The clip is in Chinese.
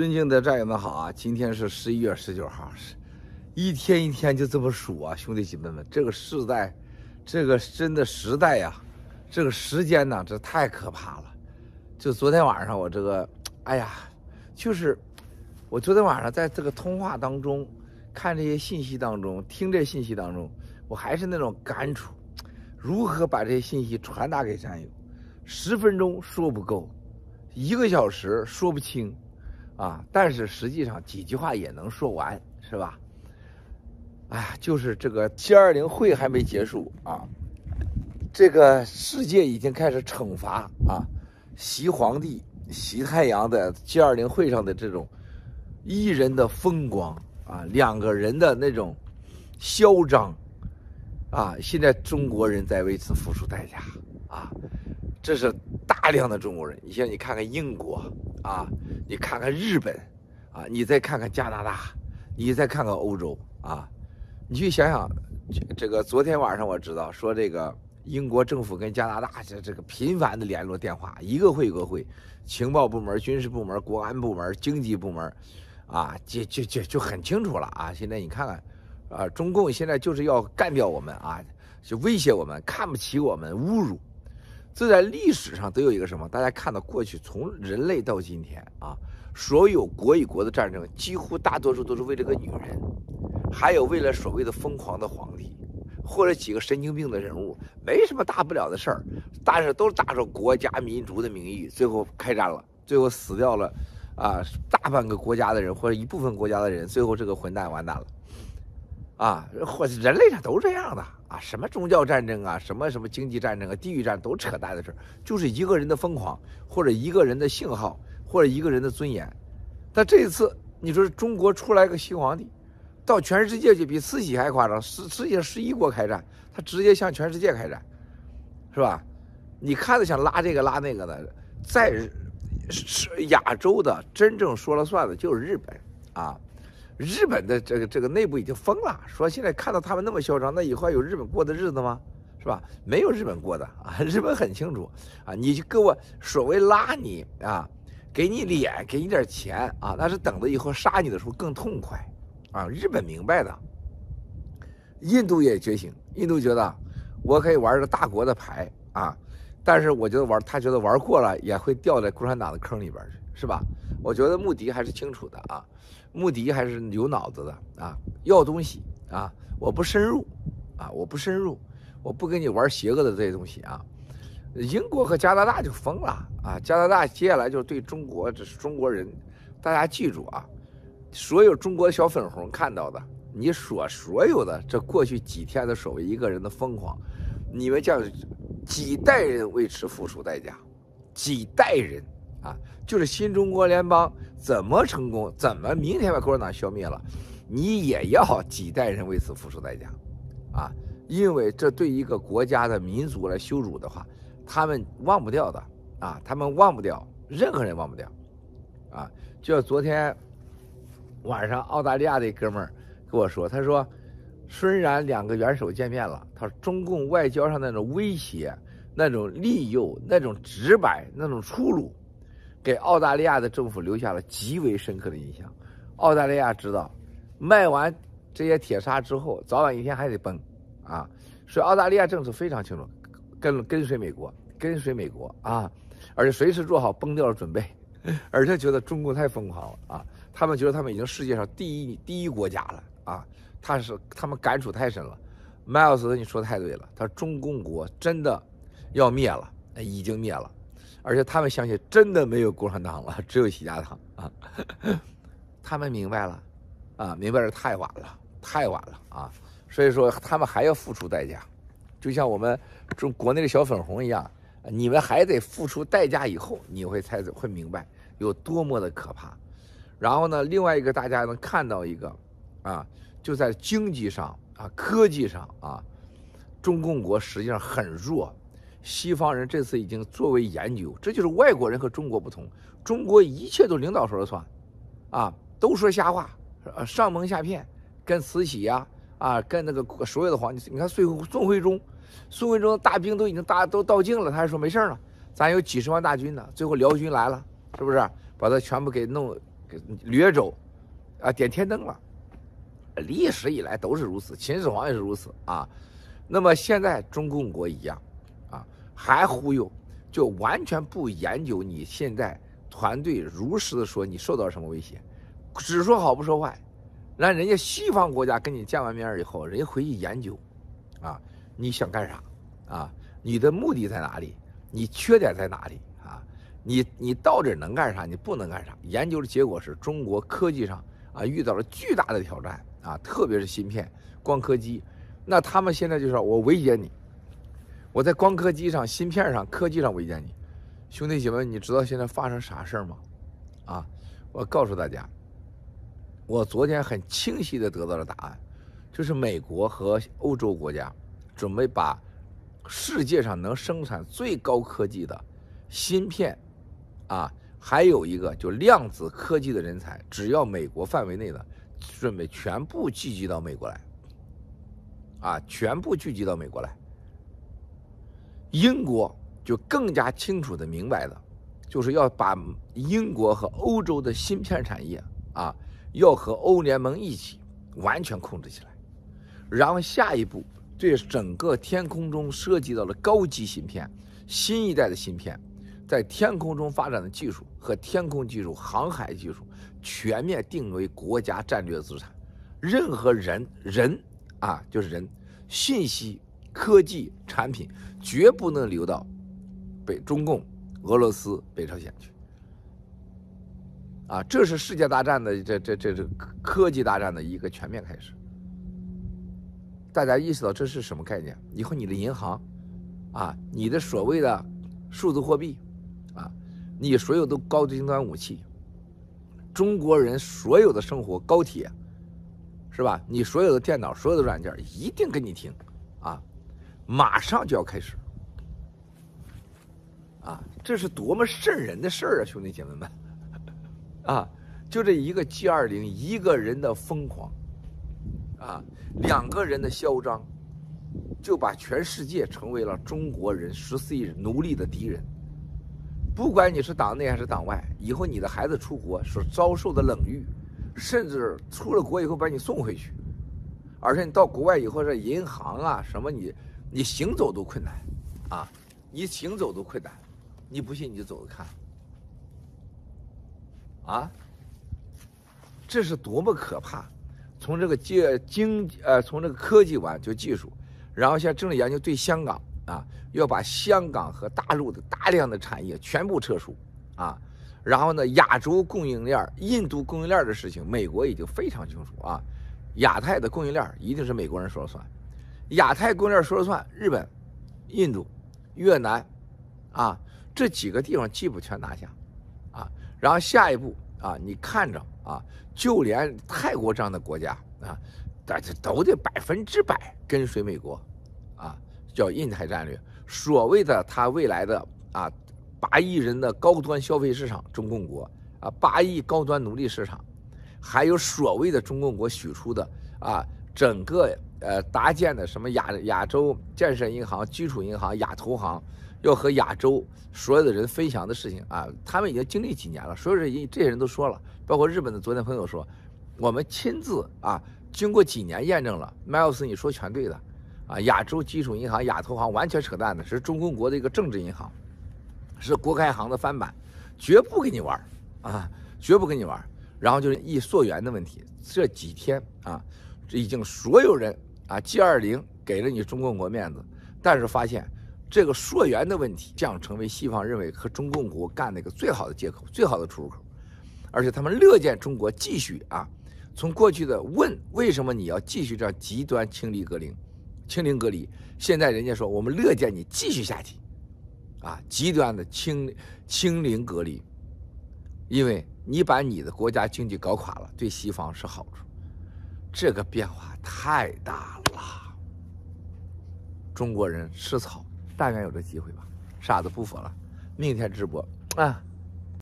尊敬的战友们好啊！今天是十一月十九号，是一天一天就这么数啊，兄弟姐妹们，这个时代，这个真的时代呀、啊，这个时间呢，这太可怕了。就昨天晚上我这个，哎呀，就是我昨天晚上在这个通话当中，看这些信息当中，听这信息当中，我还是那种感触，如何把这些信息传达给战友？十分钟说不够，一个小时说不清。啊，但是实际上几句话也能说完，是吧？哎呀，就是这个 G20 会还没结束啊，这个世界已经开始惩罚啊，习皇帝、习太阳的 G20 会上的这种一人的风光啊，两个人的那种嚣张啊，现在中国人在为此付出代价啊。这是大量的中国人，你像你看看英国啊，你看看日本啊，你再看看加拿大，你再看看欧洲啊，你去想想，这个昨天晚上我知道说这个英国政府跟加拿大这这个频繁的联络电话，一个会一个会，情报部门、军事部门、国安部门、经济部门，啊，就就就就很清楚了啊。现在你看看，啊，中共现在就是要干掉我们啊，就威胁我们，看不起我们，侮辱。这在历史上都有一个什么？大家看到过去从人类到今天啊，所有国与国的战争，几乎大多数都是为了个女人，还有为了所谓的疯狂的皇帝，或者几个神经病的人物，没什么大不了的事儿，但是都打着国家民族的名义，最后开战了，最后死掉了，啊，大半个国家的人或者一部分国家的人，最后这个混蛋完蛋了。啊，或人类上都这样的啊，什么宗教战争啊，什么什么经济战争啊，地域战都扯淡的事，就是一个人的疯狂，或者一个人的信号，或者一个人的尊严。但这一次，你说中国出来个新皇帝，到全世界去比慈禧还夸张，世世界十一国开战，他直接向全世界开战，是吧？你看着想拉这个拉那个的，在是亚洲的真正说了算的就是日本啊。日本的这个这个内部已经疯了，说现在看到他们那么嚣张，那以后还有日本过的日子吗？是吧？没有日本过的啊，日本很清楚啊，你就给我所谓拉你啊，给你脸，给你点钱啊，那是等着以后杀你的时候更痛快啊。日本明白的，印度也觉醒，印度觉得我可以玩个大国的牌啊，但是我觉得玩他觉得玩过了也会掉在共产党的坑里边去，是吧？我觉得穆迪还是清楚的啊。穆迪还是有脑子的啊，要东西啊，我不深入啊，我不深入，我不跟你玩邪恶的这些东西啊。英国和加拿大就疯了啊，加拿大接下来就对中国，这是中国人，大家记住啊，所有中国小粉红看到的，你所所有的这过去几天的所谓一个人的疯狂，你们将几代人为此付出代价，几代人。啊，就是新中国联邦怎么成功，怎么明天把共产党消灭了，你也要几代人为此付出代价，啊，因为这对一个国家的民族来羞辱的话，他们忘不掉的，啊，他们忘不掉，任何人忘不掉，啊，就像昨天晚上澳大利亚的哥们儿跟我说，他说，虽然两个元首见面了，他说中共外交上那种威胁、那种利诱、那种直白、那种粗鲁。给澳大利亚的政府留下了极为深刻的印象。澳大利亚知道，卖完这些铁砂之后，早晚一天还得崩，啊，所以澳大利亚政府非常清楚，跟跟随美国，跟随美国啊，而且随时做好崩掉的准备，而且觉得中国太疯狂了啊，他们觉得他们已经世界上第一第一国家了啊，他是他们感触太深了。迈尔斯，你说的太对了，他说中共国真的要灭了，已经灭了。而且他们相信真的没有共产党了，只有习家党啊！他们明白了，啊，明白的太晚了，太晚了啊！所以说他们还要付出代价，就像我们中国内的小粉红一样，你们还得付出代价，以后你会才会明白有多么的可怕。然后呢，另外一个大家能看到一个，啊，就在经济上啊、科技上啊，中共国实际上很弱。西方人这次已经作为研究，这就是外国人和中国不同。中国一切都领导说了算，啊，都说瞎话，呃上蒙下骗，跟慈禧呀，啊，跟那个所有的皇帝，你看宋宋徽宗，宋徽宗大兵都已经大都到境了，他还说没事了，咱有几十万大军呢。最后辽军来了，是不是把他全部给弄给掠走，啊，点天灯了。历史以来都是如此，秦始皇也是如此啊。那么现在中共国一样，还忽悠，就完全不研究你现在团队如实的说你受到什么威胁，只说好不说坏，让人家西方国家跟你见完面以后，人家回去研究，啊，你想干啥？啊，你的目的在哪里？你缺点在哪里？啊，你你到底能干啥？你不能干啥？研究的结果是中国科技上啊遇到了巨大的挑战。啊，特别是芯片、光刻机，那他们现在就是我威胁你，我在光刻机上、芯片上、科技上围歼你，兄弟姐妹，你知道现在发生啥事儿吗？啊，我告诉大家，我昨天很清晰的得到了答案，就是美国和欧洲国家准备把世界上能生产最高科技的芯片，啊，还有一个就量子科技的人才，只要美国范围内的。准备全部聚集到美国来，啊，全部聚集到美国来。英国就更加清楚的明白了，就是要把英国和欧洲的芯片产业啊，要和欧联盟一起完全控制起来。然后下一步，对整个天空中涉及到了高级芯片、新一代的芯片，在天空中发展的技术和天空技术、航海技术。全面定为国家战略资产，任何人人啊，就是人，信息科技产品绝不能流到北中共、俄罗斯、北朝鲜去。啊，这是世界大战的这这这这科技大战的一个全面开始。大家意识到这是什么概念？以后你的银行，啊，你的所谓的数字货币，啊，你所有的高精端武器。中国人所有的生活，高铁，是吧？你所有的电脑、所有的软件，一定跟你听，啊，马上就要开始，啊，这是多么瘆人的事儿啊，兄弟姐妹们，啊，就这一个 G 二零，一个人的疯狂，啊，两个人的嚣张，就把全世界成为了中国人十四亿奴隶的敌人。不管你是党内还是党外，以后你的孩子出国所遭受的冷遇，甚至出了国以后把你送回去，而且你到国外以后，这银行啊什么你你行走都困难，啊，你行走都困难，你不信你就走着看，啊，这是多么可怕！从这个经经呃，从这个科技完就技术，然后现在正在研究对香港。啊，要把香港和大陆的大量的产业全部撤出，啊，然后呢，亚洲供应链、印度供应链的事情，美国已经非常清楚啊，亚太的供应链一定是美国人说了算，亚太供应链说了算，日本、印度、越南，啊，这几个地方基本全拿下，啊，然后下一步啊，你看着啊，就连泰国这样的国家啊，大家都得百分之百跟随美国，啊。叫印太战略，所谓的他未来的啊八亿人的高端消费市场，中共国啊八亿高端奴隶市场，还有所谓的中共国许出的啊整个呃搭建的什么亚亚洲建设银行、基础银行、亚投行，要和亚洲所有的人分享的事情啊，他们已经经历几年了，所有人这些人都说了，包括日本的昨天朋友说，我们亲自啊经过几年验证了，麦尔斯你说全对的。啊，亚洲基础银行、亚投行完全扯淡的，是中共国的一个政治银行，是国开行的翻版，绝不跟你玩啊，绝不跟你玩。然后就是一溯源的问题，这几天啊，这已经所有人啊，G 二零给了你中共国面子，但是发现这个溯源的问题将成为西方认为和中共国干的一个最好的借口、最好的出入口，而且他们乐见中国继续啊，从过去的问为什么你要继续这样极端清理、隔离。清零隔离，现在人家说我们乐见你继续下去，啊，极端的清清零隔离，因为你把你的国家经济搞垮了，对西方是好处。这个变化太大了，中国人吃草，大概有这机会吧。傻子不说了，明天直播啊。